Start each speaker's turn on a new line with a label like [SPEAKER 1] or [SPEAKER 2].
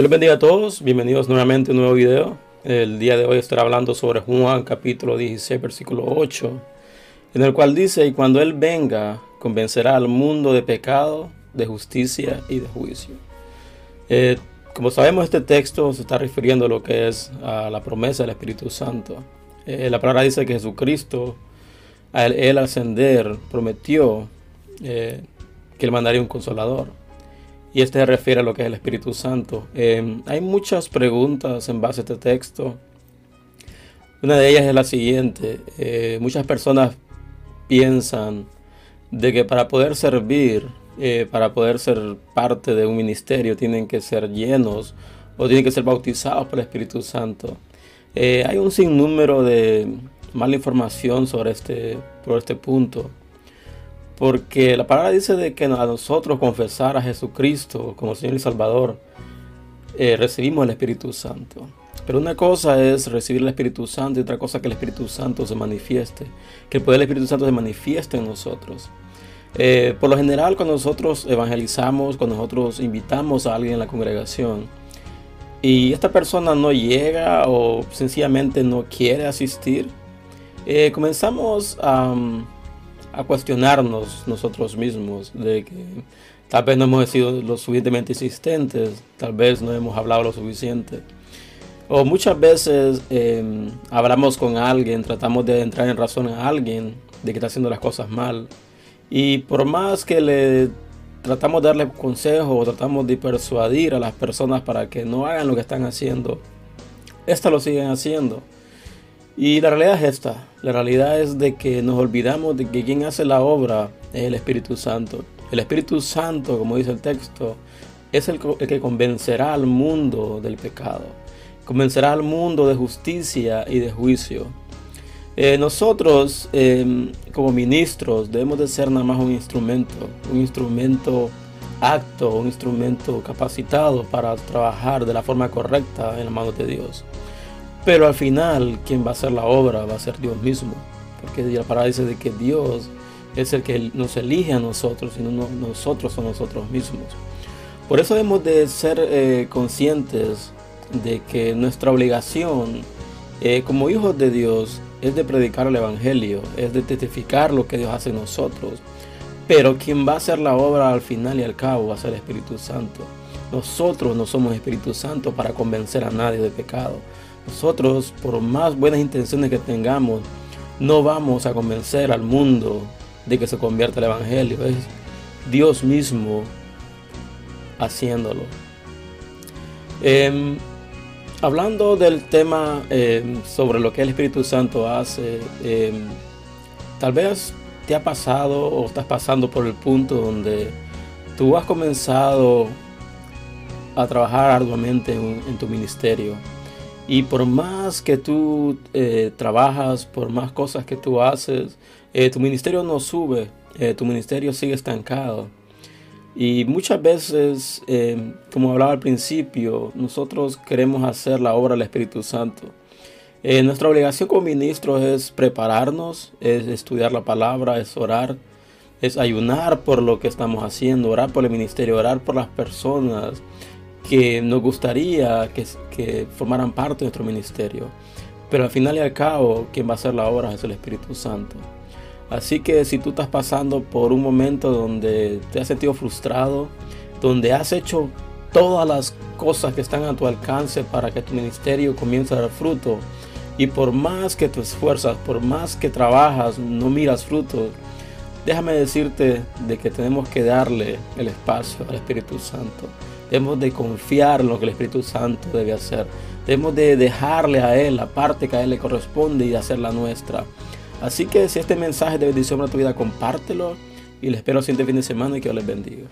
[SPEAKER 1] Dios les bendiga a todos, bienvenidos nuevamente a un nuevo video. El día de hoy estaré hablando sobre Juan capítulo 16 versículo 8, en el cual dice, y cuando Él venga, convencerá al mundo de pecado, de justicia y de juicio. Eh, como sabemos, este texto se está refiriendo a lo que es a la promesa del Espíritu Santo. Eh, la palabra dice que Jesucristo, al él ascender, prometió eh, que él mandaría un consolador. Y este se refiere a lo que es el Espíritu Santo. Em, hay muchas preguntas en base a este texto. Una de ellas es la siguiente. Eh, muchas personas piensan de que para poder servir, eh, para poder ser parte de un ministerio, tienen que ser llenos o tienen que ser bautizados por el Espíritu Santo. Eh, hay un sinnúmero de mala información sobre este, por este punto. Porque la palabra dice de que a nosotros confesar a Jesucristo como Señor y Salvador, eh, recibimos el Espíritu Santo. Pero una cosa es recibir el Espíritu Santo y otra cosa que el Espíritu Santo se manifieste, que el poder del Espíritu Santo se manifieste en nosotros. Eh, por lo general, cuando nosotros evangelizamos, cuando nosotros invitamos a alguien en la congregación y esta persona no llega o sencillamente no quiere asistir, eh, comenzamos a a cuestionarnos nosotros mismos de que tal vez no hemos sido lo suficientemente insistentes, tal vez no hemos hablado lo suficiente. O muchas veces em, hablamos con alguien, tratamos de entrar en razón a alguien de que está haciendo las cosas mal. Y por más que le tratamos de darle consejos o tratamos de persuadir a las personas para que no hagan lo que están haciendo, estas lo siguen haciendo. Y la realidad es esta, la realidad es de que nos olvidamos de que quien hace la obra es el Espíritu Santo. El Espíritu Santo, como dice el texto, es el, que convencerá al mundo del pecado, convencerá al mundo de justicia y de juicio. Eh, nosotros em, como ministros debemos de ser nada más un instrumento, un instrumento acto, un instrumento capacitado para trabajar de la forma correcta en la mano de Dios. Pero al final, quien va a hacer la obra va a ser Dios mismo. Porque la palabra dice que Dios es el que nos elige a nosotros y no nosotros somos nosotros mismos. Por eso debemos de ser eh, conscientes de que nuestra obligación eh, como hijos de Dios es de predicar el Evangelio, es de testificar lo que Dios hace en nosotros. Pero quien va a hacer la obra al final y al cabo va a ser el Espíritu Santo. Nosotros no somos Espíritu Santo para convencer a nadie de pecado. Nosotros, por más buenas intenciones que tengamos, no vamos a convencer al mundo de que se convierta el Evangelio. Es Dios mismo haciéndolo. Em, hablando del tema em, sobre lo que el Espíritu Santo hace, em, tal vez te ha pasado o estás pasando por el punto donde tú has comenzado a trabajar arduamente en tu ministerio y por más que tú eh, trabajas, por más cosas que tú haces, eh, tu ministerio no sube, eh, tu ministerio sigue estancado. Y muchas veces, como hablaba al principio, nosotros queremos hacer la obra del Espíritu Santo. nuestra obligación como ministros es prepararnos, es estudiar la palabra, es orar, es ayunar por lo que estamos haciendo, orar por el ministerio, orar por las personas, que nos gustaría que, formaran parte de nuestro ministerio. Pero al final y al cabo, quien va a hacer la obra es el Espíritu Santo. Así que si tú estás pasando por un momento donde te has sentido frustrado, donde has hecho todas las cosas que están a tu alcance para que tu ministerio comience a dar fruto, y por más que te esfuerzas, por más que trabajas, no miras fruto, déjame decirte de que tenemos que darle el espacio al Espíritu Santo. Debemos de confiar en lo que el Espíritu Santo debe hacer. Debemos de dejarle a Él la parte que a Él le corresponde y hacerla nuestra. Así que si este mensaje de bendición para tu vida, compártelo y les espero el siguiente fin de semana y que Dios les bendiga.